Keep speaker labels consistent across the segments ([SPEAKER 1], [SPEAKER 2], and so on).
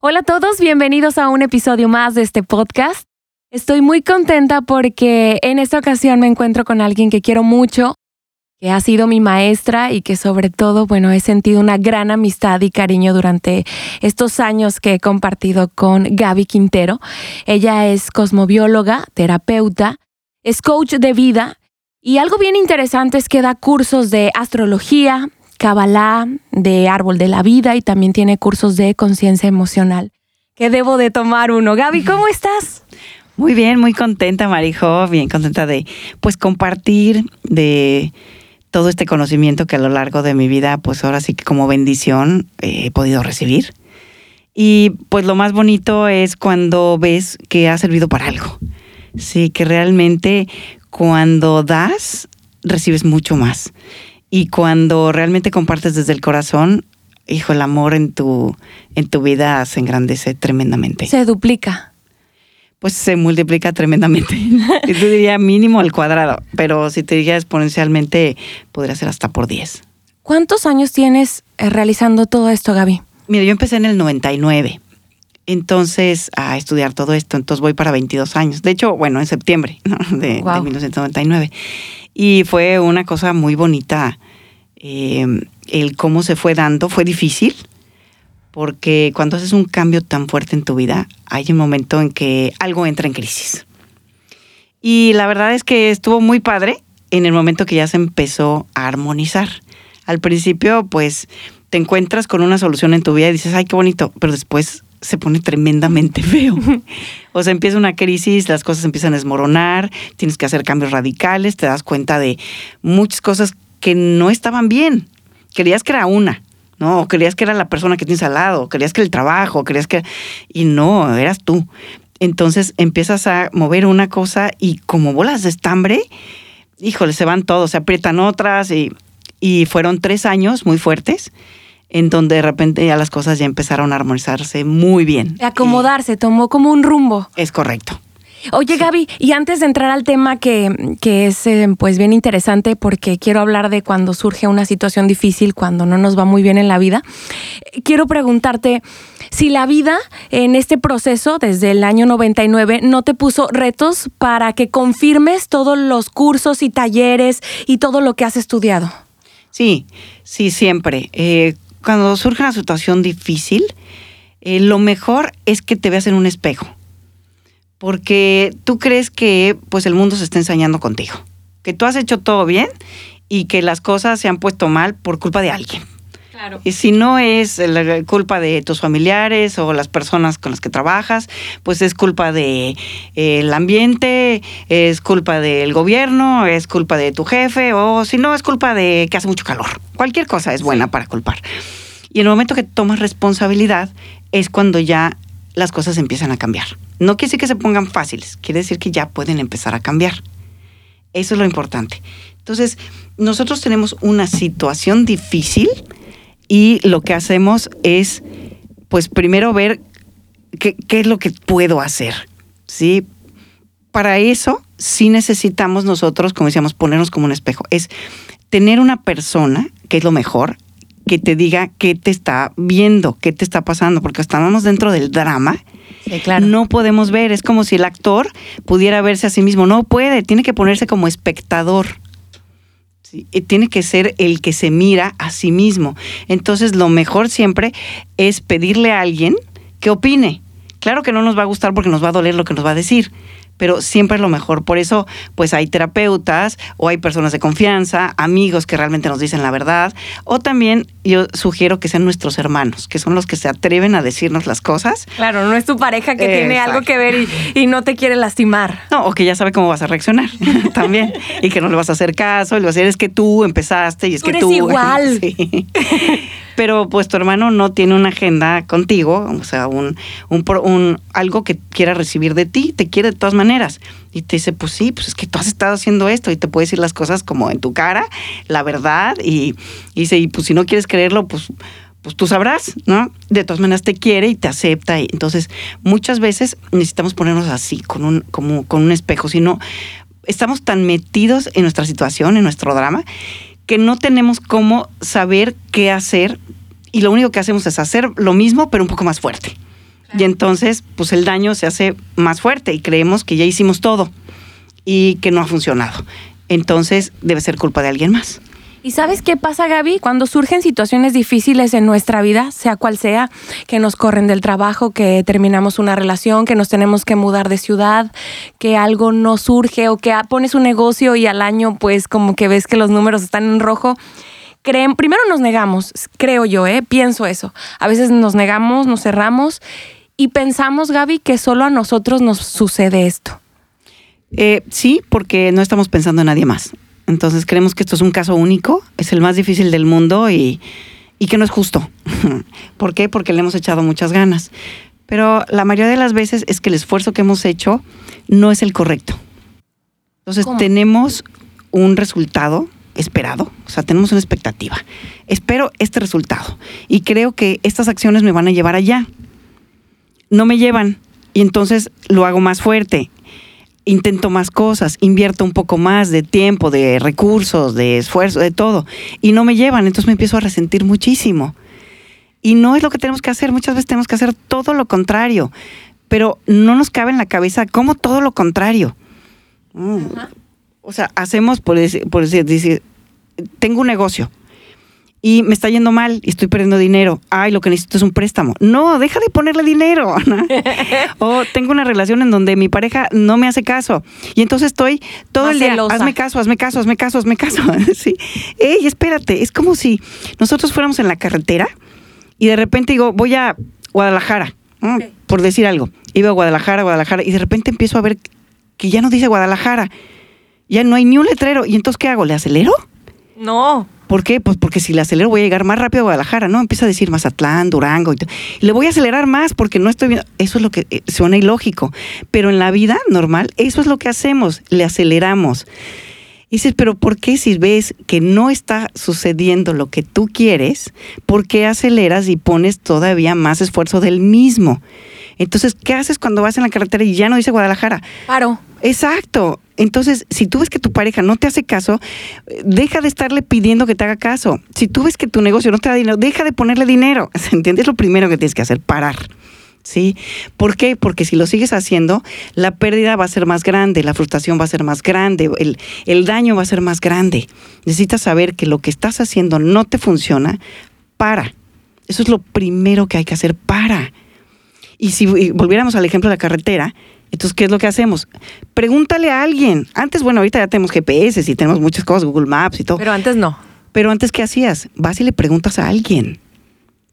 [SPEAKER 1] Hola a todos, bienvenidos a un episodio más de este podcast. Estoy muy contenta porque en esta ocasión me encuentro con alguien que quiero mucho, que ha sido mi maestra y que sobre todo, bueno, he sentido una gran amistad y cariño durante estos años que he compartido con Gaby Quintero. Ella es cosmobióloga, terapeuta, es coach de vida y algo bien interesante es que da cursos de astrología, Kabbalah, de árbol de la vida y también tiene cursos de conciencia emocional. Que debo de tomar uno. Gaby, ¿cómo estás?
[SPEAKER 2] Muy bien, muy contenta, Marijo, bien contenta de pues compartir de todo este conocimiento que a lo largo de mi vida, pues ahora sí que como bendición eh, he podido recibir. Y pues lo más bonito es cuando ves que ha servido para algo. Sí, que realmente cuando das, recibes mucho más. Y cuando realmente compartes desde el corazón, hijo, el amor en tu, en tu vida se engrandece tremendamente.
[SPEAKER 1] Se duplica.
[SPEAKER 2] Pues se multiplica tremendamente. Yo diría mínimo al cuadrado, pero si te diría exponencialmente, podría ser hasta por 10.
[SPEAKER 1] ¿Cuántos años tienes eh, realizando todo esto, Gaby?
[SPEAKER 2] Mira, yo empecé en el 99 entonces a estudiar todo esto. Entonces voy para 22 años. De hecho, bueno, en septiembre de, 1999. Y fue una cosa muy bonita em, el cómo se fue dando. Fue difícil porque cuando haces un cambio tan fuerte en tu vida, hay un momento en que algo entra en crisis. Y la verdad es que estuvo muy padre en el momento que ya se empezó a armonizar. Al principio, pues te encuentras con una solución en tu vida y dices, ay, qué bonito, pero después se pone tremendamente feo. O sea, empieza una crisis, las cosas empiezan a desmoronar, tienes que hacer cambios radicales, te das cuenta de muchas cosas que no estaban bien. Querías que era una, ¿no? O querías que era la persona que tienes al lado, o querías que el trabajo, querías que... Y no, eras tú. Entonces empiezas a mover una cosa y como bolas de estambre, híjole, se van todos, se aprietan otras y, y fueron tres años muy fuertes en donde de repente ya las cosas ya empezaron a armonizarse muy bien.
[SPEAKER 1] Acomodarse, tomó como un rumbo.
[SPEAKER 2] Es correcto.
[SPEAKER 1] Oye Gaby, y antes de entrar al tema que, que es eh, pues bien interesante porque quiero hablar de cuando surge una situación difícil, cuando no nos va muy bien en la vida, quiero preguntarte si la vida en este proceso desde el año 99 no te puso retos para que confirmes todos los cursos y talleres y todo lo que has estudiado.
[SPEAKER 2] Sí, sí, siempre. Eh, cuando surge una situación difícil, eh, lo mejor es que te veas en un espejo. Porque tú crees que pues el mundo se está ensañando contigo. Que tú has hecho todo bien y que las cosas se han puesto mal por culpa de alguien. Y si no es la culpa de tus familiares o las personas con las que trabajas, pues es culpa de eh, el ambiente, es culpa del gobierno, es culpa de tu jefe o si no es culpa de que hace mucho calor. Cualquier cosa es buena para culpar. Y en el momento que tomas responsabilidad es cuando ya las cosas empiezan a cambiar. No quiere decir que se pongan fáciles, quiere decir que ya pueden empezar a cambiar. Eso es lo importante. Entonces, nosotros tenemos una situación difícil y lo que hacemos es, pues primero ver qué, es lo que puedo hacer, ¿sí? Para eso sí necesitamos nosotros, como decíamos, ponernos como un espejo. Es tener una persona, que es lo mejor, que te diga qué te está viendo, qué te está pasando, porque estamos dentro del drama.
[SPEAKER 1] claro.
[SPEAKER 2] No podemos ver, es como si el actor pudiera verse a sí mismo. No puede, tiene que ponerse como espectador tiene que ser el que se mira a sí mismo. Entonces, lo mejor siempre es pedirle a alguien que opine. Claro que no nos va a gustar porque nos va a doler lo que nos va a decir, pero siempre es lo mejor. Por eso, pues hay terapeutas o hay personas de confianza, amigos que realmente nos dicen la verdad, o también yo sugiero que sean nuestros hermanos, que son los que se atreven a decirnos las cosas.
[SPEAKER 1] Claro, no es tu pareja que tiene algo que ver y, no te quiere lastimar.
[SPEAKER 2] No, o que ya sabe cómo vas a reaccionar también, y que no le vas a hacer caso, y le vas a decir, es que tú empezaste y es
[SPEAKER 1] que
[SPEAKER 2] eres tú.
[SPEAKER 1] igual.
[SPEAKER 2] pero pues tu hermano no tiene una agenda contigo, o sea, un, un, algo que quiera recibir de ti, te quiere de todas maneras. Y te dice, pues sí, pues es que tú has estado haciendo esto y te puede decir las cosas como en tu cara, la verdad, y, dice, y pues si no quieres creerlo, pues pues tú sabrás, ¿no? De todas maneras te quiere y te acepta. Y entonces, muchas veces necesitamos ponernos así, con un, como, con un espejo, si no, estamos tan metidos en nuestra situación, en nuestro drama, que no tenemos cómo saber qué hacer y lo único que hacemos es hacer lo mismo, pero un poco más fuerte. Y entonces, pues el daño se hace más fuerte y creemos que ya hicimos todo y que no ha funcionado. Entonces, debe ser culpa de alguien más.
[SPEAKER 1] ¿Y sabes qué pasa, Gaby? Cuando surgen situaciones difíciles en nuestra vida, sea cual sea, que nos corren del trabajo, que terminamos una relación, que nos tenemos que mudar de ciudad, que algo no surge o que pones un negocio y al año pues como que ves que los números están en rojo. Creen, primero nos negamos, creo yo, ¿eh? pienso eso. A veces nos negamos, nos cerramos y pensamos, Gaby, que solo a nosotros nos sucede esto.
[SPEAKER 2] Eh, sí, porque no estamos pensando en nadie más. Entonces creemos que esto es un caso único, es el más difícil del mundo y, que no es justo. ¿Por qué? Porque le hemos echado muchas ganas. Pero la mayoría de las veces es que el esfuerzo que hemos hecho no es el correcto. Entonces tenemos un resultado esperado, o sea, tenemos una expectativa. Espero este resultado y creo que estas acciones me van a llevar allá. No me llevan y entonces lo hago más fuerte intento más cosas, invierto un poco más de tiempo, de recursos, de esfuerzo, de todo, y no me llevan, entonces me empiezo a resentir muchísimo. Y no es lo que tenemos que hacer, muchas veces tenemos que hacer todo lo contrario, pero no nos cabe en la cabeza como todo lo contrario. Mm. O sea, hacemos, por por decir, tengo un negocio, y me está yendo mal y estoy perdiendo dinero. Ay, lo que necesito es un préstamo. No, deja de ponerle dinero. o tengo una relación en donde mi pareja no me hace caso. Y entonces estoy todo el día, hazme caso, hazme caso, hazme caso, hazme caso. sí. Ey, espérate, es como si nosotros fuéramos en la carretera y de repente digo, voy a Guadalajara, por decir algo. Iba a Guadalajara, Guadalajara, y de repente empiezo a ver que ya no dice Guadalajara. Ya no hay ni un letrero. ¿Y entonces qué hago? ¿Le acelero?
[SPEAKER 1] No.
[SPEAKER 2] ¿Por qué? Pues porque si le acelero voy a llegar más rápido a Guadalajara, ¿no? Empieza a decir Mazatlán, Durango y, y le voy a acelerar más porque no estoy viendo. Eso es lo que eh, suena ilógico. Pero en la vida normal, eso es lo que hacemos, le aceleramos. Y dices, pero ¿por qué si ves que no está sucediendo lo que tú quieres, por qué aceleras y pones todavía más esfuerzo del mismo? Entonces, ¿qué haces cuando vas en la carretera y ya no dice Guadalajara?
[SPEAKER 1] Paro.
[SPEAKER 2] Exacto. Entonces, si tú ves que tu pareja no te hace caso, deja de estarle pidiendo que te haga caso. Si tú ves que tu negocio no te da dinero, deja de ponerle dinero. ¿Se entiende? Es lo primero que tienes que hacer, parar. ¿Sí? ¿Por qué? Porque si lo sigues haciendo, la pérdida va a ser más grande, la frustración va a ser más grande, el, el daño va a ser más grande. Necesitas saber que lo que estás haciendo no te funciona, para. Eso es lo primero que hay que hacer, para. Y si volviéramos al ejemplo de la carretera, entonces, ¿qué es lo que hacemos? Pregúntale a alguien. Antes, bueno, ahorita ya tenemos GPS y tenemos muchas cosas, Google Maps y todo.
[SPEAKER 1] Pero antes no.
[SPEAKER 2] Pero antes, ¿qué hacías? Vas y le preguntas a alguien.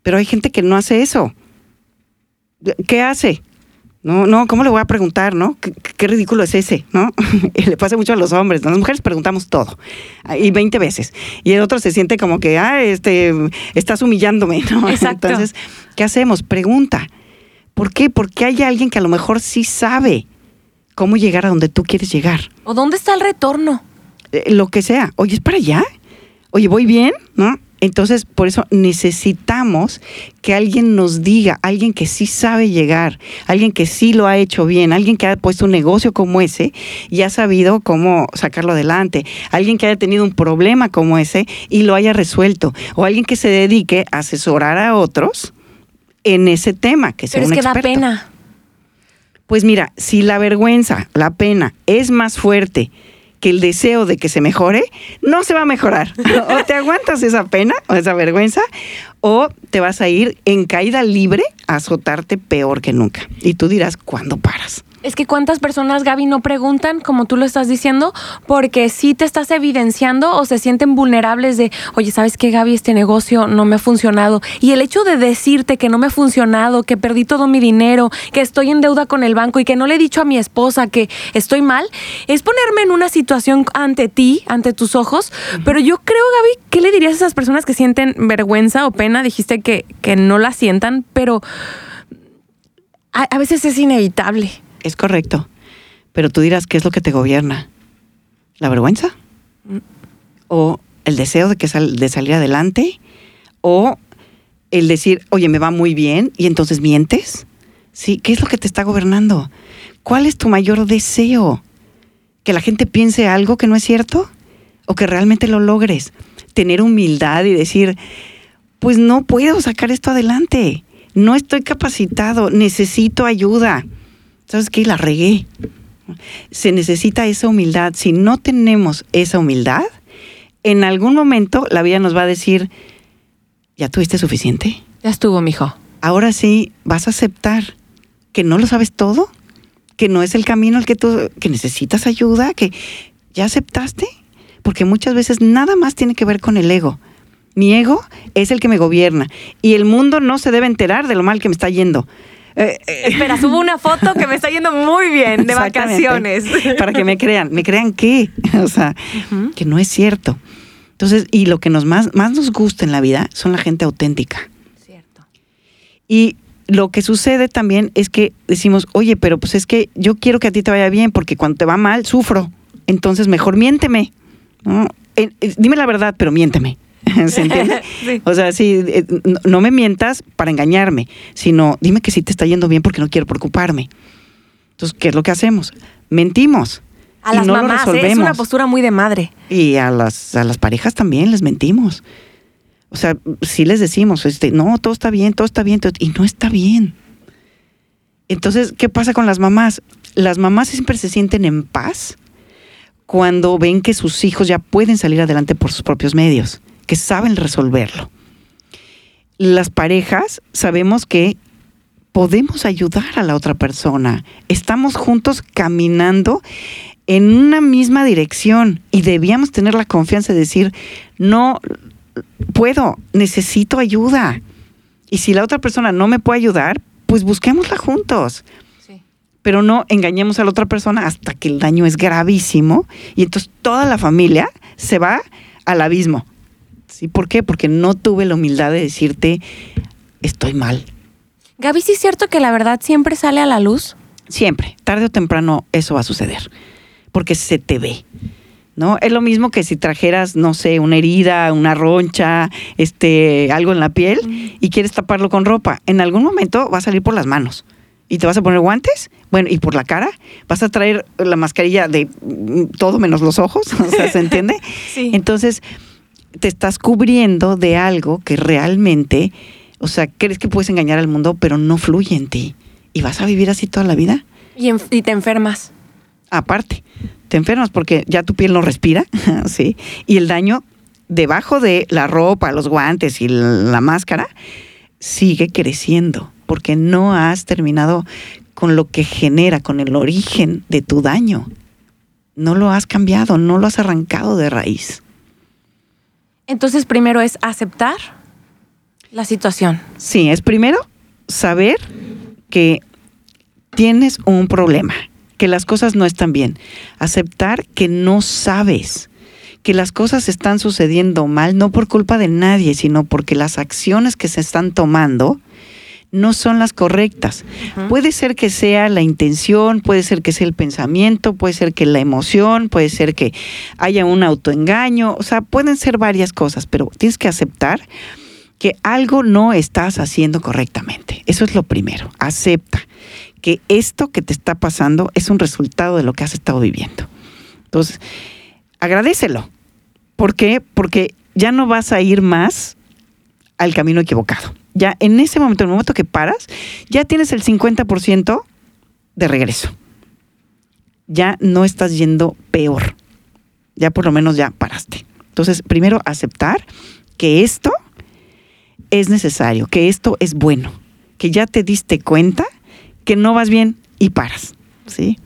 [SPEAKER 2] Pero hay gente que no hace eso. ¿Qué hace? No, no, ¿cómo le voy a preguntar, no? Qué, ridículo es ese, ¿no? le pasa mucho a los hombres, Las mujeres preguntamos todo, y 20 veces. Y el otro se siente como que, ah, este, estás humillándome, ¿no?
[SPEAKER 1] Exacto.
[SPEAKER 2] Entonces, ¿qué hacemos? Pregunta. ¿Por qué? Porque hay alguien que a lo mejor sí sabe cómo llegar a donde tú quieres llegar.
[SPEAKER 1] ¿O dónde está el retorno?
[SPEAKER 2] Eh, lo que sea. Oye, ¿es para allá? Oye, ¿voy bien? ¿No? Entonces, por eso necesitamos que alguien nos diga, alguien que sí sabe llegar, alguien que sí lo ha hecho bien, alguien que ha puesto un negocio como ese y ha sabido cómo sacarlo adelante, alguien que haya tenido un problema como ese y lo haya resuelto, o alguien que se dedique a asesorar a otros en ese tema, que sea
[SPEAKER 1] Pero es que da pena.
[SPEAKER 2] Pues mira, si la vergüenza, la pena es más fuerte que el deseo de que se mejore, no se va a mejorar. o te aguantas esa pena o esa vergüenza, o te vas a ir en caída libre a azotarte peor que nunca. Y tú dirás, ¿cuándo paras?
[SPEAKER 1] Es que cuántas personas, Gaby, no preguntan, como tú lo estás diciendo, porque sí te estás evidenciando o se sienten vulnerables de, oye, ¿sabes qué, Gaby? Este negocio no me ha funcionado. Y el hecho de decirte que no me ha funcionado, que perdí todo mi dinero, que estoy en deuda con el banco y que no le he dicho a mi esposa que estoy mal, es ponerme en una situación ante ti, ante tus ojos. Pero yo creo, Gaby, ¿qué le dirías a esas personas que sienten vergüenza o pena? Dijiste que, que no la sientan, pero a veces es inevitable
[SPEAKER 2] es correcto. Pero tú dirás, ¿qué es lo que te gobierna? ¿La vergüenza? ¿O el deseo de, que de salir adelante? ¿O el decir, oye, me va muy bien y entonces mientes? ¿Sí? ¿Qué es lo que te está gobernando? ¿Cuál es tu mayor deseo? ¿Que la gente piense algo que no es cierto? ¿O que realmente lo logres? Tener humildad y decir, pues no puedo sacar esto adelante no estoy capacitado, necesito ayuda. ¿Sabes qué? La regué. Se necesita esa humildad. Si no tenemos esa humildad, en algún momento la vida nos va a decir, ¿ya tuviste suficiente?
[SPEAKER 1] Ya estuvo, mijo.
[SPEAKER 2] Ahora sí, vas a aceptar que no lo sabes todo, que no es el camino el que tú, que necesitas ayuda, que ya aceptaste, porque muchas veces nada más tiene que ver con el ego. Mi ego es el que me gobierna y el mundo no se debe enterar de lo mal que me está yendo.
[SPEAKER 1] Eh, eh, Espera, subo una foto que me está yendo muy bien de vacaciones.
[SPEAKER 2] Para que me crean. ¿Me crean qué? O sea, que no es cierto. Entonces, y lo que nos más, más nos gusta en la vida son la gente auténtica. Cierto. Y lo que sucede también es que decimos, oye, pero pues es que yo quiero que a ti te vaya bien, porque cuando te va mal, sufro. Entonces, mejor miénteme. dime la verdad, pero miénteme. ¿Se entiende? O sea, sí, eh, no me mientas para engañarme, sino dime que sí te está yendo bien porque no quiero preocuparme. Entonces, ¿qué es lo que hacemos? Mentimos.
[SPEAKER 1] A las mamás, ¿eh? es una postura muy de madre.
[SPEAKER 2] Y a las, a las parejas también les mentimos. O sea, sí les decimos, este, no, todo está bien, todo está bien, y no está bien. Entonces, ¿qué pasa con las mamás? Las mamás siempre se sienten en paz cuando ven que sus hijos ya pueden salir adelante por sus propios medios que saben resolverlo. Las parejas sabemos que podemos ayudar a la otra persona. Estamos juntos caminando en una misma dirección y debíamos tener la confianza de decir, no puedo, necesito ayuda. Y si la otra persona no me puede ayudar, pues busquémosla juntos. Pero no engañemos a la otra persona hasta que el daño es gravísimo y entonces toda la familia se va al abismo. ¿Sí? ¿Por qué? Porque no tuve la humildad de decirte, estoy mal.
[SPEAKER 1] Gaby, ¿sí es cierto que la verdad siempre sale a la luz?
[SPEAKER 2] Siempre, tarde o temprano eso va a suceder, porque se te ve. ¿No? Es lo mismo que si trajeras, no sé, una herida, una roncha, este, algo en la piel y quieres taparlo con ropa. En algún momento va a salir por las manos. ¿Y te vas a poner guantes? Bueno, ¿y por la cara? ¿Vas a traer la mascarilla de mm, todo menos los ojos? O sea, ¿se entiende? sí. Entonces, te estás cubriendo de algo que realmente, o sea, crees que puedes engañar al mundo, pero no fluye en ti. ¿Y vas a vivir así toda la vida?
[SPEAKER 1] Y, te enfermas.
[SPEAKER 2] Aparte, te enfermas porque ya tu piel no respira, ¿sí? Y el daño debajo de la ropa, los guantes y la máscara sigue creciendo porque no has terminado con lo que genera, con el origen de tu daño. No lo has cambiado, no lo has arrancado de raíz.
[SPEAKER 1] Entonces, primero es aceptar la situación.
[SPEAKER 2] Sí, es primero saber que tienes un problema, que las cosas no están bien. Aceptar que no sabes, que las cosas están sucediendo mal, no por culpa de nadie, sino porque las acciones que se están tomando no son las correctas. Puede ser que sea la intención, puede ser que sea el pensamiento, puede ser que la emoción, puede ser que haya un autoengaño, o sea, pueden ser varias cosas, pero tienes que aceptar que algo no estás haciendo correctamente. Eso es lo primero. Acepta que esto que te está pasando es un resultado de lo que has estado viviendo. Entonces, agradecelo. ¿Por qué? Porque ya no vas a ir más al camino equivocado ya en ese momento, en el momento que paras, ya tienes el 50% de regreso. Ya no estás yendo peor. Ya por lo menos ya paraste. Entonces, primero aceptar que esto es necesario, que esto es bueno, que ya te diste cuenta que no vas bien y paras, ¿sí?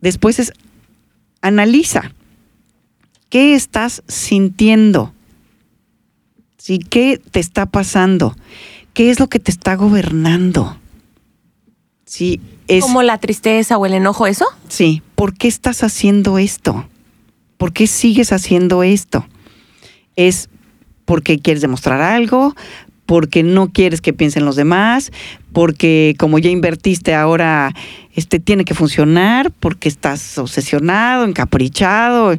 [SPEAKER 2] Después es analiza qué estás sintiendo ¿sí? ¿Qué te está pasando? ¿Qué es lo que te está gobernando?
[SPEAKER 1] Sí, es, ¿Como la tristeza o el enojo, eso?
[SPEAKER 2] Sí, ¿por qué estás haciendo esto? ¿Por qué sigues haciendo esto? ¿Es porque quieres demostrar algo? porque no quieres que piensen los demás, porque como ya invertiste ahora este tiene que funcionar, porque estás obsesionado, encaprichado.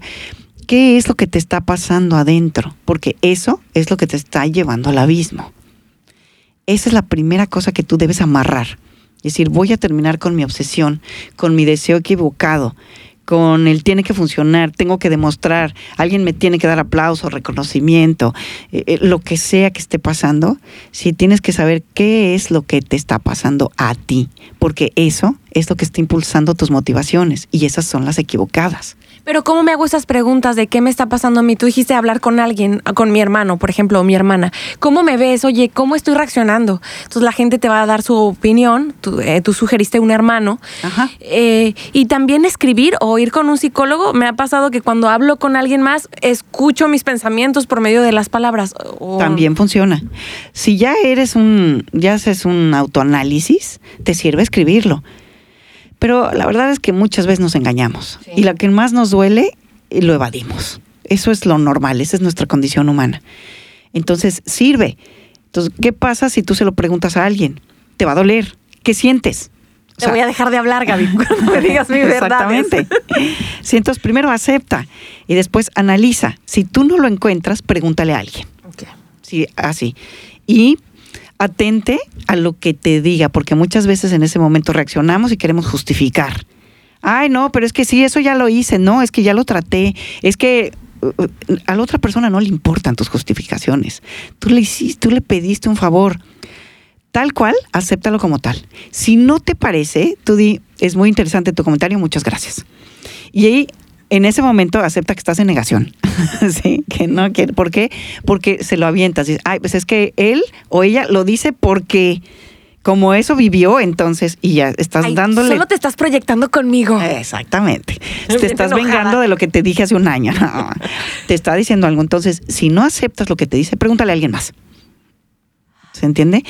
[SPEAKER 2] ¿Qué es lo que te está pasando adentro? Porque eso es lo que te está llevando al abismo. Esa es la primera cosa que tú debes amarrar. Es decir, voy a terminar con mi obsesión, con mi deseo equivocado, con el tiene que funcionar, tengo que demostrar, alguien me tiene que dar aplauso, reconocimiento, eh, eh, lo que sea que esté pasando, sí tienes que saber qué es lo que te está pasando a ti, porque eso es lo que está impulsando tus motivaciones y esas son las equivocadas.
[SPEAKER 1] Pero ¿cómo me hago esas preguntas de qué me está pasando a mí? Tú dijiste hablar con alguien, con mi hermano, por ejemplo, o mi hermana. ¿Cómo me ves? Oye, ¿cómo estoy reaccionando? Entonces la gente te va a dar su opinión. Tú, eh, tú sugeriste un hermano.
[SPEAKER 2] Ajá.
[SPEAKER 1] Eh, y también escribir o ir con un psicólogo. Me ha pasado que cuando hablo con alguien más, escucho mis pensamientos por medio de las palabras. O-
[SPEAKER 2] También funciona. Si ya eres un, ya haces un autoanálisis, te sirve escribirlo. Pero la verdad es que muchas veces nos engañamos.
[SPEAKER 1] Sí.
[SPEAKER 2] Y la que más nos duele, eh, lo evadimos. Eso es lo normal, esa es nuestra condición humana. Entonces, sirve. Entonces, ¿qué pasa si tú se lo preguntas a alguien? Te va a doler. ¿Qué sientes? O
[SPEAKER 1] Te voy a dejar de hablar, Gaby, cuando me digas mi verdad.
[SPEAKER 2] Exactamente. Sí, entonces primero acepta y después analiza. Si tú no lo encuentras, pregúntale a alguien. Sí, así. Y atente a lo que te diga, porque muchas veces en ese momento reaccionamos y queremos justificar. Ay, no, pero es que sí, eso ya lo hice, no, es que ya lo traté, es que uh, uh, a la otra persona no le importan tus justificaciones. Tú le hiciste, tú le pediste un favor. Tal cual, acéptalo como tal. Si no te parece, tú di, es muy interesante tu comentario, muchas gracias. Y ahí, en ese momento, acepta que estás en negación. sí, que no quiere. ¿Por qué? Porque se lo avientas. Dices, ay, pues es que él o ella lo dice porque como eso vivió, entonces, y ya estás
[SPEAKER 1] Ay,
[SPEAKER 2] dándole.
[SPEAKER 1] Solo te estás proyectando conmigo.
[SPEAKER 2] Exactamente.
[SPEAKER 1] Me
[SPEAKER 2] Te estás
[SPEAKER 1] enojada.
[SPEAKER 2] vengando de lo que te dije hace un año. No, te está diciendo algo. Entonces, si no aceptas lo que te dice, pregúntale a alguien más. ¿Se entiende?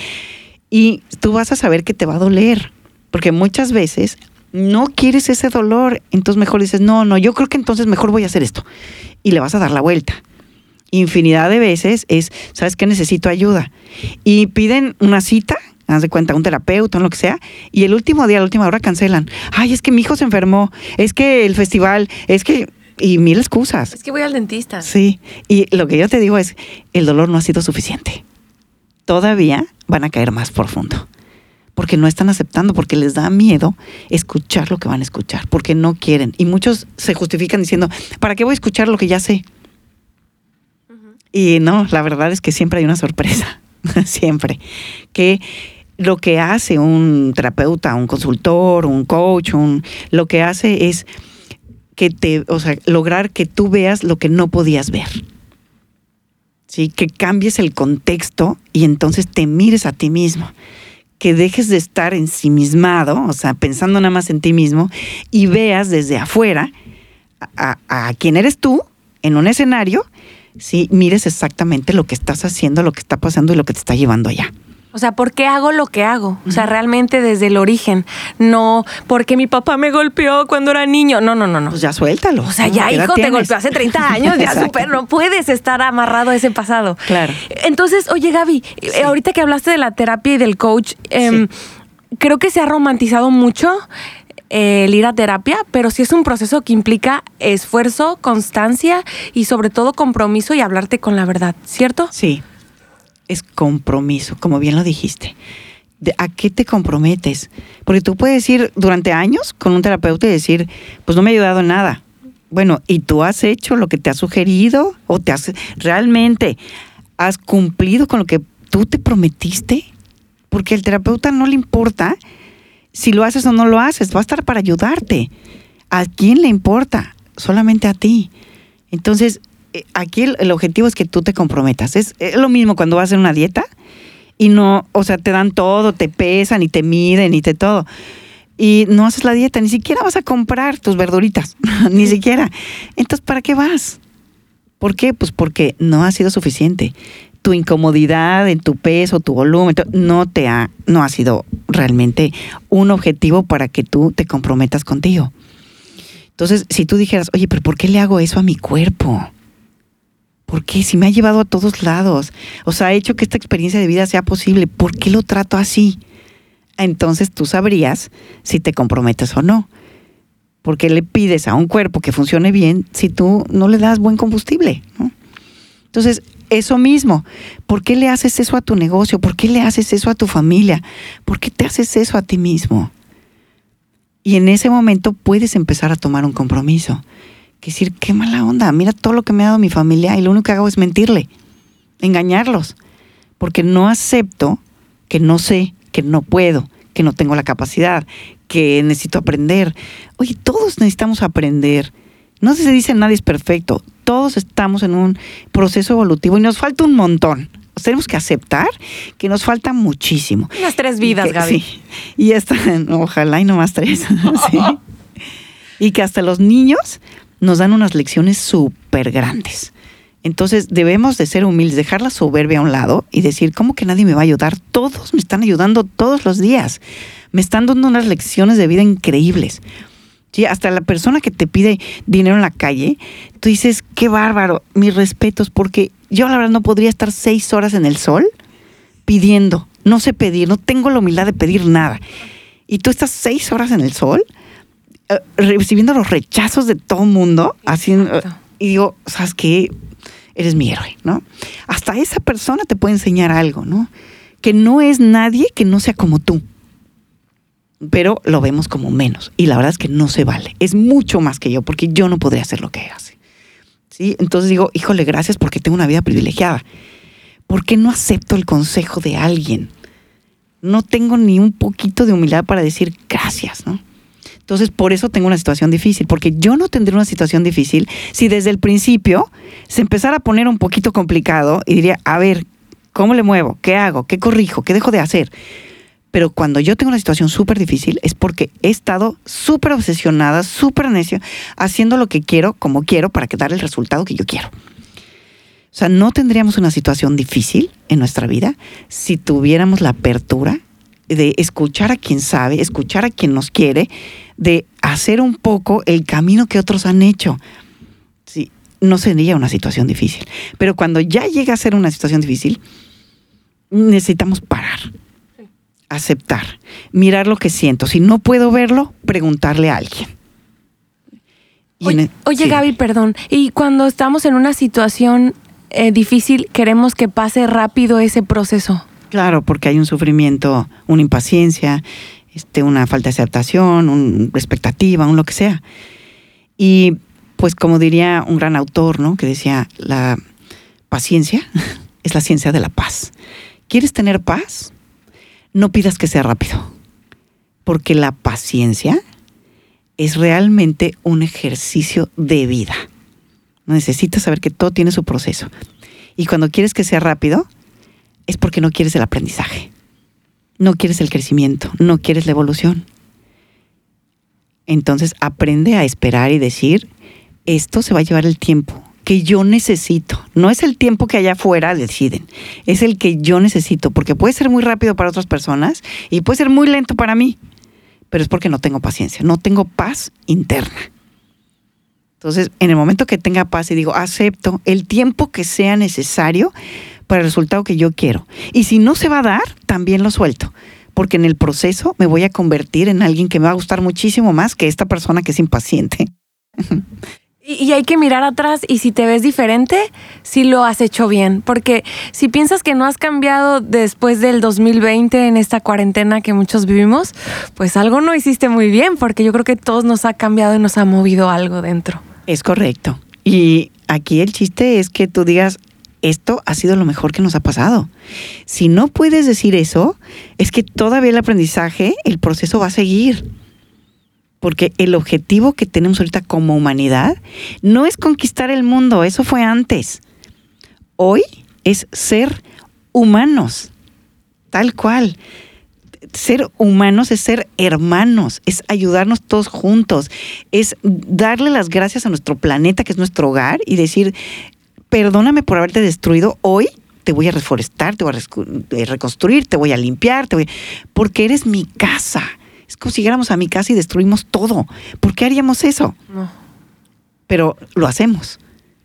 [SPEAKER 2] Y tú vas a saber que te va a doler. Porque muchas veces no quieres ese dolor. Entonces mejor dices, no, no, yo creo que entonces mejor voy a hacer esto. Y le vas a dar la vuelta. Infinidad de veces es, ¿sabes qué? Necesito ayuda. Y piden una cita haz de cuenta, un terapeuta, lo que sea, y el último día, la última hora cancelan. Ay, es que mi hijo se enfermó, es que el festival, es que. Y mil excusas.
[SPEAKER 1] Es que voy al dentista.
[SPEAKER 2] Sí. Y lo que yo te digo es: el dolor no ha sido suficiente. Todavía van a caer más profundo. Porque no están aceptando, porque les da miedo escuchar lo que van a escuchar, porque no quieren. Y muchos se justifican diciendo: ¿para qué voy a escuchar lo que ya sé? Y no, la verdad es que siempre hay una sorpresa. siempre. Que lo que hace un terapeuta, un consultor, un coach, un, lo que hace es que te, o sea, lograr que tú veas lo que no podías ver. ¿Sí? Que cambies el contexto y entonces te mires a ti mismo. Que dejes de estar ensimismado, o sea, pensando nada más en ti mismo, y veas desde afuera a, quién eres tú en un escenario, sí, mires exactamente lo que estás haciendo, lo que está pasando y lo que te está llevando allá.
[SPEAKER 1] O sea, ¿por qué hago lo que hago? O sea, realmente desde el origen. No porque mi papá me golpeó cuando era niño. No, no, no, no.
[SPEAKER 2] Pues ya suéltalo.
[SPEAKER 1] O sea, ya,
[SPEAKER 2] ¿Qué edad
[SPEAKER 1] hijo, te golpeó hace 30 años, ya super, no puedes estar amarrado a ese pasado.
[SPEAKER 2] Claro.
[SPEAKER 1] Entonces, oye, Gaby, eh,
[SPEAKER 2] Sí.
[SPEAKER 1] ahorita que hablaste de la terapia y del coach, em, creo que se ha romantizado mucho eh, el ir a terapia, pero sí es un proceso que implica esfuerzo, constancia y sobre todo compromiso y hablarte con la verdad, ¿cierto?
[SPEAKER 2] Sí, es compromiso, como bien lo dijiste. ¿De ¿A qué te comprometes? Porque tú puedes ir durante años con un terapeuta y decir, pues no me ha ayudado en nada. Bueno, ¿y tú has hecho lo que te ha sugerido? ¿O te has realmente has cumplido con lo que tú te prometiste? Porque al terapeuta no le importa si lo haces o no lo haces, va a estar para ayudarte. ¿A quién le importa? Solamente a ti. Entonces, aquí el, el objetivo es que tú te comprometas. Es, es lo mismo cuando vas a una dieta y no, o sea, te dan todo, te pesan y te miden y te todo. Y no haces la dieta, ni siquiera vas a comprar tus verduritas, ni siquiera. Entonces, ¿para qué vas? ¿Por qué? Pues porque no ha sido suficiente. Tu incomodidad en tu peso, tu volumen, no te ha, no ha sido realmente un objetivo para que tú te comprometas contigo. Entonces, si tú dijeras, oye, pero ¿por qué le hago eso a mi cuerpo? ¿Por qué? Si me ha llevado a todos lados. O sea, ha hecho que esta experiencia de vida sea posible. ¿Por qué lo trato así? Entonces tú sabrías si te comprometes o no. Porque le pides a un cuerpo que funcione bien si tú no le das buen combustible. Entonces, eso mismo. ¿Por qué le haces eso a tu negocio? ¿Por qué le haces eso a tu familia? ¿Por qué te haces eso a ti mismo? Y en ese momento puedes empezar a tomar un compromiso. Que decir, qué mala onda, mira todo lo que me ha dado mi familia y lo único que hago es mentirle, engañarlos, porque no acepto que no sé, que no puedo, que no tengo la capacidad, que necesito aprender. Oye, todos necesitamos aprender. No se dice nadie es perfecto. Todos estamos en un proceso evolutivo y nos falta un montón. Tenemos que aceptar que nos falta muchísimo.
[SPEAKER 1] Unas tres vidas,
[SPEAKER 2] Y que-
[SPEAKER 1] Gaby.
[SPEAKER 2] Sí. Y esta, ojalá y no más tres. Sí. Y que hasta los niños nos dan unas lecciones súper grandes. Entonces debemos de ser humildes, dejar la soberbia a un lado y decir, ¿cómo que nadie me va a ayudar? Todos me están ayudando todos los días. Me están dando unas lecciones de vida increíbles. Sí, hasta la persona que te pide dinero en la calle, tú dices, qué bárbaro, mis respetos, porque yo la verdad no podría estar seis horas en el sol pidiendo. No sé pedir, no tengo la humildad de pedir nada. Y tú estás seis horas en el sol eh, recibiendo los rechazos de todo el mundo, haciendo,
[SPEAKER 1] Exacto.
[SPEAKER 2] y digo, ¿sabes qué? Eres mi héroe, ¿no? Hasta esa persona te puede enseñar algo, ¿no? Que no es nadie que no sea como tú. Pero lo vemos como menos. Y la verdad es que no se vale. Es mucho más que yo, porque yo no podría hacer lo que hace. ¿Sí? Entonces digo, híjole, gracias porque tengo una vida privilegiada. ¿Por qué no acepto el consejo de alguien? No tengo ni un poquito de humildad para decir gracias, ¿no? Entonces, por eso tengo una situación difícil, porque yo no tendría una situación difícil si desde el principio se empezara a poner un poquito complicado y diría, a ver, ¿cómo le muevo? ¿Qué hago? ¿Qué corrijo? ¿Qué dejo de hacer? Pero cuando yo tengo una situación súper difícil es porque he estado súper obsesionada, súper necio, haciendo lo que quiero, como quiero, para que dar el resultado que yo quiero. O sea, no tendríamos una situación difícil en nuestra vida si tuviéramos la apertura de escuchar a quien sabe, escuchar a quien nos quiere, de hacer un poco el camino que otros han hecho. Sí, no sería una situación difícil. Pero cuando ya llega a ser una situación difícil, necesitamos parar, aceptar, mirar lo que siento. Si no puedo verlo, preguntarle a alguien.
[SPEAKER 1] Oye,
[SPEAKER 2] e-
[SPEAKER 1] oye,
[SPEAKER 2] sí.
[SPEAKER 1] Gaby, perdón. Y cuando estamos en una situación eh, difícil, queremos que pase rápido ese proceso.
[SPEAKER 2] Claro, porque hay un sufrimiento, una impaciencia, este, una falta de aceptación, una expectativa, un lo que sea. Y pues como diría un gran autor, ¿no? Que decía, la paciencia es la ciencia de la paz. ¿Quieres tener paz? No pidas que sea rápido, porque la paciencia es realmente un ejercicio de vida. Necesitas saber que todo tiene su proceso. Y cuando quieres que sea rápido, es porque no quieres el aprendizaje. No quieres el crecimiento, no quieres la evolución. Entonces aprende a esperar y decir, esto se va a llevar el tiempo que yo necesito. No es el tiempo que allá afuera deciden, es el que yo necesito, porque puede ser muy rápido para otras personas y puede ser muy lento para mí, pero es porque no tengo paciencia, no tengo paz interna. Entonces, en el momento que tenga paz y digo, acepto el tiempo que sea necesario para el resultado que yo quiero. Y si no se va a dar, también lo suelto. Porque en el proceso me voy a convertir en alguien que me va a gustar muchísimo más que esta persona que es impaciente.
[SPEAKER 1] Y, hay que mirar atrás y si te ves diferente, si lo has hecho bien. Porque si piensas que no has cambiado después del 2020 en esta cuarentena que muchos vivimos, pues algo no hiciste muy bien, porque yo creo que todos nos ha cambiado y nos ha movido algo dentro.
[SPEAKER 2] Es correcto. Y aquí el chiste es que tú digas, esto ha sido lo mejor que nos ha pasado. Si no puedes decir eso, es que todavía el aprendizaje, el proceso va a seguir. Porque el objetivo que tenemos ahorita como humanidad no es conquistar el mundo, eso fue antes. Hoy es ser humanos, tal cual. Ser humanos es ser hermanos, es ayudarnos todos juntos, es darle las gracias a nuestro planeta, que es nuestro hogar, y decir, perdóname por haberte destruido, hoy te voy a reforestar, te voy a eh, reconstruir, te voy a limpiar, te voy porque eres mi casa. Es como si llegáramos a mi casa y destruimos todo. ¿Por qué haríamos eso?
[SPEAKER 1] No.
[SPEAKER 2] Pero lo hacemos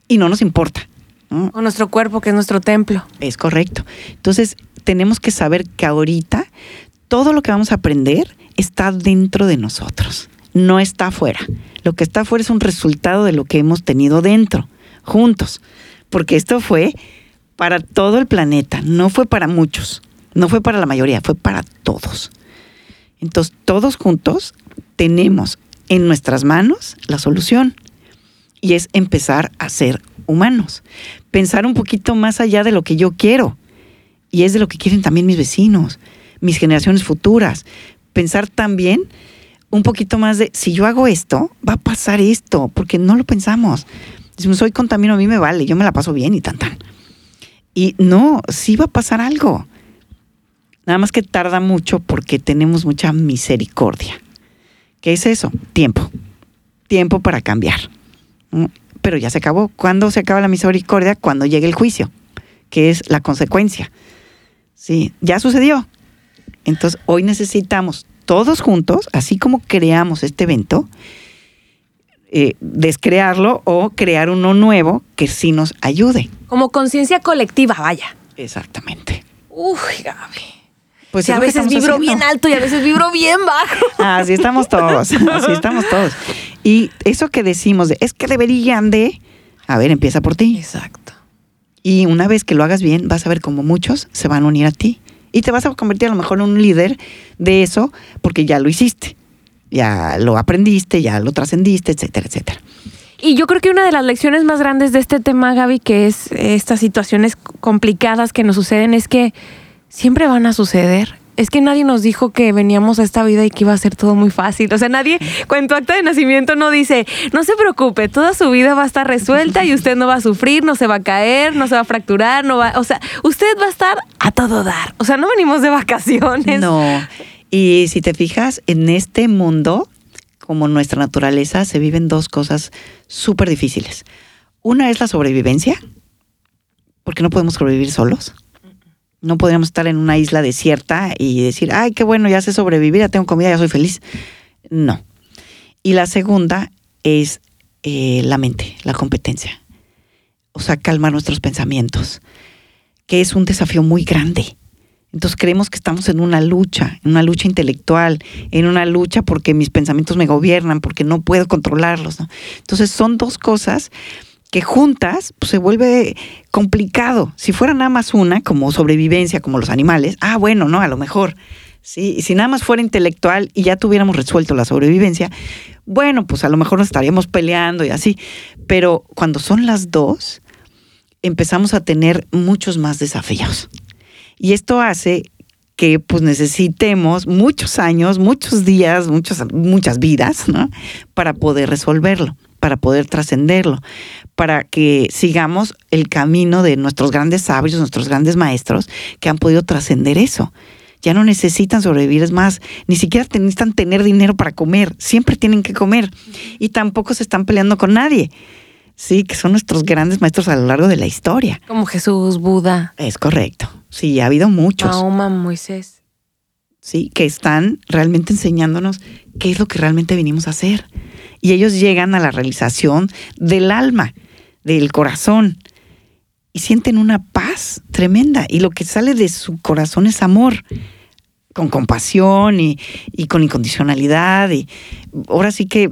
[SPEAKER 2] y no nos importa. ¿no?
[SPEAKER 1] O nuestro cuerpo, que es nuestro templo.
[SPEAKER 2] Es correcto. Entonces, tenemos que saber que ahorita todo lo que vamos a aprender está dentro de nosotros, no está afuera. Lo que está afuera es un resultado de lo que hemos tenido dentro, juntos. Porque esto fue para todo el planeta, no fue para muchos, no fue para la mayoría, fue para todos. Entonces, todos juntos tenemos en nuestras manos la solución y es empezar a ser humanos, pensar un poquito más allá de lo que yo quiero y es de lo que quieren también mis vecinos, mis generaciones futuras, pensar también un poquito más de, si yo hago esto, va a pasar esto, porque no lo pensamos. Si soy contamino, a mí me vale, yo me la paso bien y tan tan. Y no, sí va a pasar algo. Nada más que tarda mucho porque tenemos mucha misericordia. ¿Qué es eso? Tiempo. Tiempo para cambiar. Pero ya se acabó. ¿Cuándo se acaba la misericordia? Cuando llegue el juicio, que es la consecuencia. Sí, ya sucedió. Entonces, hoy necesitamos todos juntos, así como creamos este evento, eh, descrearlo o crear uno nuevo que sí nos ayude.
[SPEAKER 1] Como conciencia colectiva, vaya.
[SPEAKER 2] Exactamente.
[SPEAKER 1] Uy, Gaby. Pues a veces vibro bien alto y a veces vibro bien bajo.
[SPEAKER 2] Así estamos todos, así estamos todos. Y eso que decimos de, es que deberían de, a ver, empieza por ti.
[SPEAKER 1] Exacto.
[SPEAKER 2] Y una vez que lo hagas bien, vas a ver cómo muchos se van a unir a ti. Y te vas a convertir a lo mejor en un líder de eso porque ya lo hiciste, ya lo aprendiste, ya lo trascendiste, etcétera, etcétera.
[SPEAKER 1] Y yo creo que una de las lecciones más grandes de este tema, Gaby, que es estas situaciones complicadas que nos suceden, es que siempre van a suceder es que nadie nos dijo que veníamos a esta vida y que iba a ser todo muy fácil. O sea, nadie con tu acta de nacimiento no dice, no se preocupe, toda su vida va a estar resuelta y usted no va a sufrir, no se va a caer, no se va a fracturar, no va, o sea, usted va a estar a todo dar. O sea, no venimos de vacaciones.
[SPEAKER 2] No. Y si te fijas, en este mundo, como nuestra naturaleza, se viven dos cosas súper difíciles. Una es la sobrevivencia, porque no podemos sobrevivir solos. No podríamos estar en una isla desierta y decir, ay, qué bueno, ya sé sobrevivir, ya tengo comida, ya soy feliz. No. Y la segunda es eh, la mente, la competencia. O sea, calmar nuestros pensamientos, que es un desafío muy grande. Entonces creemos que estamos en una lucha, en una lucha intelectual, en una lucha porque mis pensamientos me gobiernan, porque no puedo controlarlos. Entonces son dos cosas que juntas pues, se vuelve complicado. Si fuera nada más una, como sobrevivencia, como los animales, ah, bueno, no, a lo mejor. ¿sí? Y si nada más fuera intelectual y ya tuviéramos resuelto la sobrevivencia, bueno, pues a lo mejor nos estaríamos peleando y así. Pero cuando son las dos, empezamos a tener muchos más desafíos. Y esto hace que pues necesitemos muchos años, muchos días, muchos, muchas vidas, ¿no? Para poder resolverlo para poder trascenderlo, para que sigamos el camino de nuestros grandes sabios, nuestros grandes maestros que han podido trascender eso. Ya no necesitan sobrevivir, más, ni siquiera necesitan tener dinero para comer, siempre tienen que comer y tampoco se están peleando con nadie. Sí, que son nuestros grandes maestros a lo largo de la historia.
[SPEAKER 1] Como Jesús, Buda.
[SPEAKER 2] Es correcto. Sí, ha habido muchos.
[SPEAKER 1] Mahoma, Moisés.
[SPEAKER 2] Sí, que están realmente enseñándonos qué es lo que realmente venimos a hacer y ellos llegan a la realización del alma, del corazón y sienten una paz tremenda y lo que sale de su corazón es amor con compasión y, con incondicionalidad y ahora sí que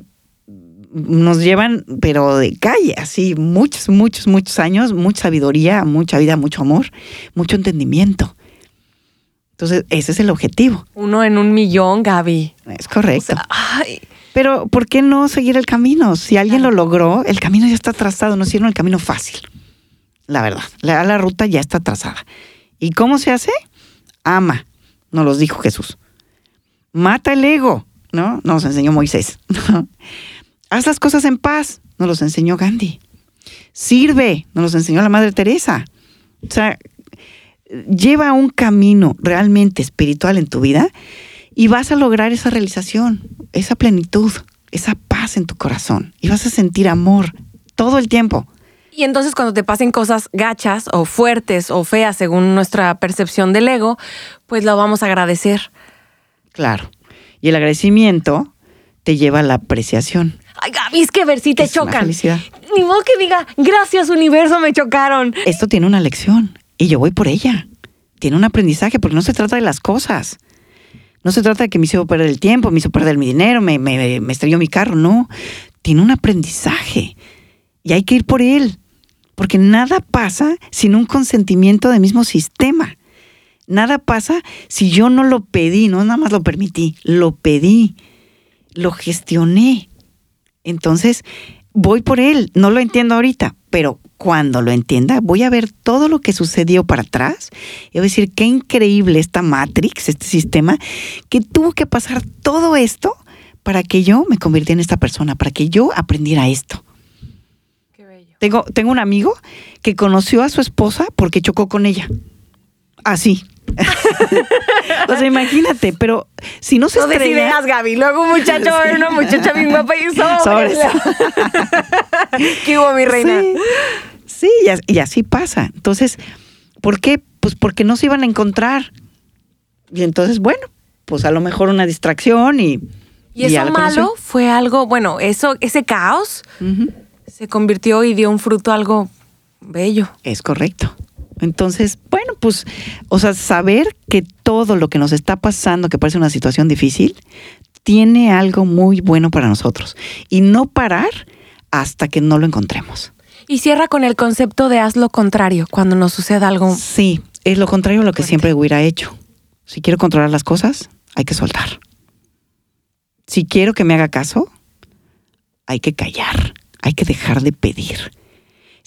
[SPEAKER 2] nos llevan pero de calle así muchos muchos muchos años mucha sabiduría mucha vida mucho amor mucho entendimiento entonces ese es el objetivo
[SPEAKER 1] uno en un millón Gaby
[SPEAKER 2] es correcto ay pero ¿por qué no seguir el camino? Si alguien lo logró, el camino ya está trazado, no hicieron el camino fácil. La verdad, la, la ruta ya está trazada. ¿Y cómo se hace? Ama, nos los dijo Jesús. Mata el ego, ¿no? Nos enseñó Moisés. Haz las cosas en paz, nos los enseñó Gandhi. Sirve, nos los enseñó la Madre Teresa. O sea, lleva un camino realmente espiritual en tu vida y vas a lograr esa realización, esa plenitud, esa paz en tu corazón. Y vas a sentir amor todo el tiempo.
[SPEAKER 1] Y entonces cuando te pasen cosas gachas o fuertes o feas según nuestra percepción del ego, pues lo vamos a agradecer.
[SPEAKER 2] Claro. Y el agradecimiento te lleva a la apreciación.
[SPEAKER 1] Ay, Gaby, es que ver si te chocan. Ni modo que diga, gracias universo, me chocaron.
[SPEAKER 2] Esto tiene una lección y yo voy por ella. Tiene un aprendizaje porque no se trata de las cosas. No se trata de que me hizo perder el tiempo, me hizo perder mi dinero, me, me, me estrelló mi carro, no. Tiene un aprendizaje y hay que ir por él, porque nada pasa sin un consentimiento del mismo sistema. Nada pasa si yo no lo pedí, no nada más lo permití, lo pedí. lo gestioné. Entonces, voy por él. No lo entiendo ahorita, pero cuando lo entienda, voy a ver todo lo que sucedió para atrás y voy a decir, qué increíble esta Matrix, este sistema, que tuvo que pasar todo esto para que yo me convirtiera en esta persona, para que yo aprendiera esto.
[SPEAKER 1] Qué bello.
[SPEAKER 2] Tengo, tengo un amigo que conoció a su esposa porque chocó con ella. Así. o sea, imagínate, pero si no se
[SPEAKER 1] No
[SPEAKER 2] estrella...
[SPEAKER 1] ideas, Gaby. Luego un muchacho va a ver una muchacha bien guapa y sobres. ¿Qué hubo, mi reina?
[SPEAKER 2] Sí, sí, y, as- y así pasa. Entonces, ¿por qué? Pues porque no se iban a encontrar. Y entonces, bueno, pues a lo mejor una distracción y...
[SPEAKER 1] Y eso malo fue algo, bueno, eso, ese caos se convirtió y dio un fruto algo bello.
[SPEAKER 2] Es correcto. Entonces, bueno, pues, o sea, saber que todo lo que nos está pasando, que parece una situación difícil, tiene algo muy bueno para nosotros. Y no parar hasta que no lo encontremos.
[SPEAKER 1] Y cierra con el concepto de haz lo contrario cuando nos suceda algo.
[SPEAKER 2] Sí, es lo contrario a lo que
[SPEAKER 1] Fuerte.
[SPEAKER 2] siempre hubiera hecho. Si quiero controlar las cosas, hay que soltar. Si quiero que me haga caso, hay que callar, hay que dejar de pedir.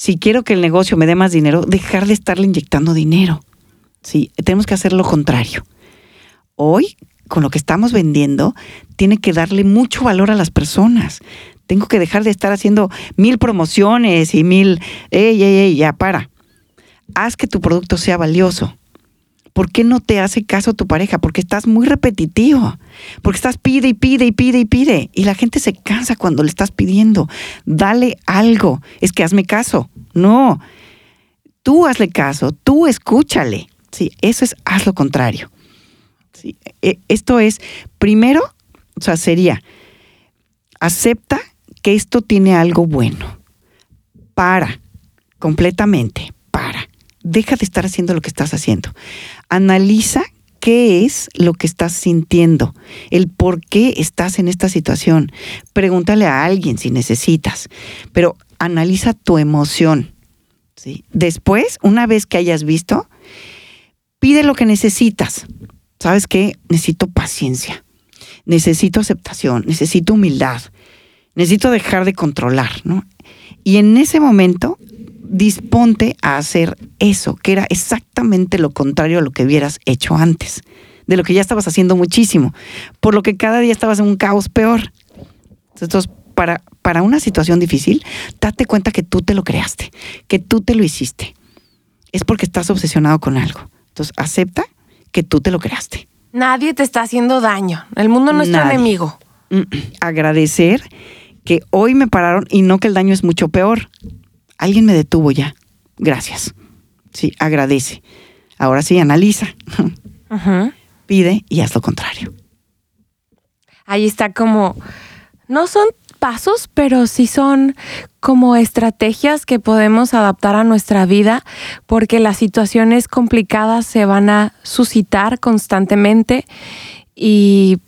[SPEAKER 2] Si quiero que el negocio me dé más dinero, dejar de estarle inyectando dinero. Sí, tenemos que hacer lo contrario. Hoy, con lo que estamos vendiendo, tiene que darle mucho valor a las personas. Tengo que dejar de estar haciendo mil promociones y mil, ey, ey, ey, ya para haz que tu producto sea valioso. ¿Por qué no te hace caso tu pareja? Porque estás muy repetitivo. Porque estás pide y pide y pide y pide. Y la gente se cansa cuando le estás pidiendo. Dale algo. Es que hazme caso. No. Tú hazle caso. Tú escúchale. Sí, eso es haz lo contrario. Sí, e- esto es, primero, o sea, sería, acepta que esto tiene algo bueno. Para, completamente. Deja de estar haciendo lo que estás haciendo. Analiza qué es lo que estás sintiendo, el por qué estás en esta situación. Pregúntale a alguien si necesitas, pero analiza tu emoción. ¿sí? Después, una vez que hayas visto, pide lo que necesitas. ¿Sabes qué? Necesito paciencia, necesito aceptación, necesito humildad, necesito dejar de controlar, ¿no? Y en ese momento, disponte a hacer eso, que era exactamente lo contrario a lo que hubieras hecho antes, de lo que ya estabas haciendo muchísimo, por lo que cada día estabas en un caos peor. Entonces, para, para una situación difícil, date cuenta que tú te lo creaste, que tú te lo hiciste. Es porque estás obsesionado con algo. Entonces, acepta que tú te lo creaste.
[SPEAKER 1] Nadie te está haciendo daño. El mundo no es tu enemigo.
[SPEAKER 2] Mm, Agradecer que hoy me pararon y no que el daño es mucho peor. Alguien me detuvo ya. Gracias. Sí, agradece. Ahora sí, analiza,
[SPEAKER 1] Ujú.
[SPEAKER 2] pide y haz lo contrario.
[SPEAKER 1] Ahí está como, no son pasos, pero sí son como estrategias que podemos adaptar a nuestra vida porque las situaciones complicadas se van a suscitar constantemente y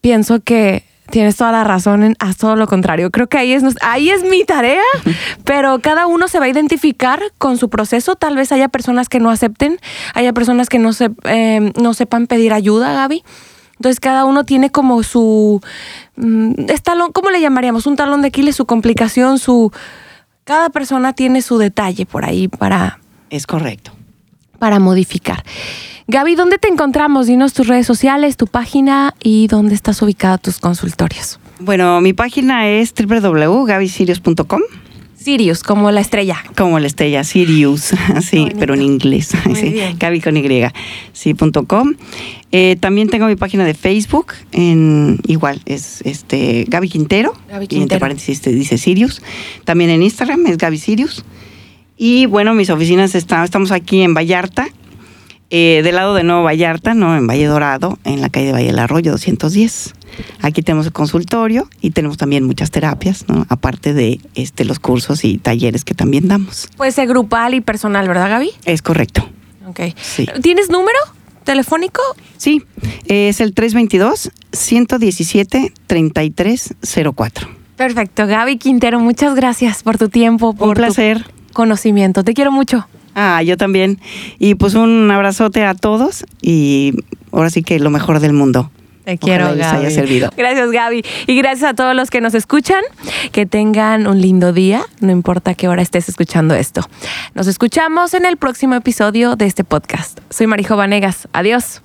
[SPEAKER 1] pienso que tienes toda la razón en haz todo lo contrario. Creo que ahí es, ahí es mi tarea, pero cada uno se va a identificar con su proceso. Tal vez haya personas que no acepten, haya personas que no, se, eh, no sepan pedir ayuda, Gaby. Entonces cada uno tiene como su mm, es talón, ¿cómo le llamaríamos? Un talón de Aquiles, su complicación, su cada persona tiene su detalle por ahí para,
[SPEAKER 2] Es correcto.
[SPEAKER 1] Para modificar. Gaby, ¿dónde te encontramos? Dinos tus redes sociales, tu página y dónde estás ubicada tus consultorios.
[SPEAKER 2] Bueno, mi página es www.gabisirius.com,
[SPEAKER 1] Sirius, como la estrella.
[SPEAKER 2] como la estrella Sirius, sí, pero en inglés.
[SPEAKER 1] Muy
[SPEAKER 2] sí,
[SPEAKER 1] bien.
[SPEAKER 2] Gaby con Y, sí, punto com. Eh, también tengo mi página de Facebook, en igual, es este Gaby Quintero,
[SPEAKER 1] Gaby
[SPEAKER 2] y entre
[SPEAKER 1] Quintero.
[SPEAKER 2] paréntesis te dice Sirius. También en Instagram es Gaby Sirius. Y bueno, mis oficinas están, estamos aquí en Vallarta, eh, del lado de Nuevo Vallarta, ¿no? En Valle Dorado, en la calle de Valle del Arroyo 210. Aquí tenemos el consultorio y tenemos también muchas terapias, ¿no? Aparte de este, los cursos y talleres que también damos.
[SPEAKER 1] Puede ser grupal y personal, ¿verdad, Gaby?
[SPEAKER 2] Es correcto.
[SPEAKER 1] Ok.
[SPEAKER 2] Sí.
[SPEAKER 1] ¿Tienes número telefónico?
[SPEAKER 2] Sí, es el 322-117-3304.
[SPEAKER 1] Perfecto. Gaby Quintero, muchas gracias por tu tiempo, por
[SPEAKER 2] Un
[SPEAKER 1] tu
[SPEAKER 2] placer.
[SPEAKER 1] Conocimiento. Te quiero mucho.
[SPEAKER 2] Ah, yo también. Y pues un abrazote a todos y ahora sí que lo mejor del mundo.
[SPEAKER 1] Te quiero,
[SPEAKER 2] Ojalá les
[SPEAKER 1] Gaby.
[SPEAKER 2] haya servido.
[SPEAKER 1] Gracias, Gaby. Y gracias a todos los que nos escuchan. Que tengan un lindo día, no importa qué hora estés escuchando esto. Nos escuchamos en el próximo episodio de este podcast. Soy Marijo Vanegas. Adiós.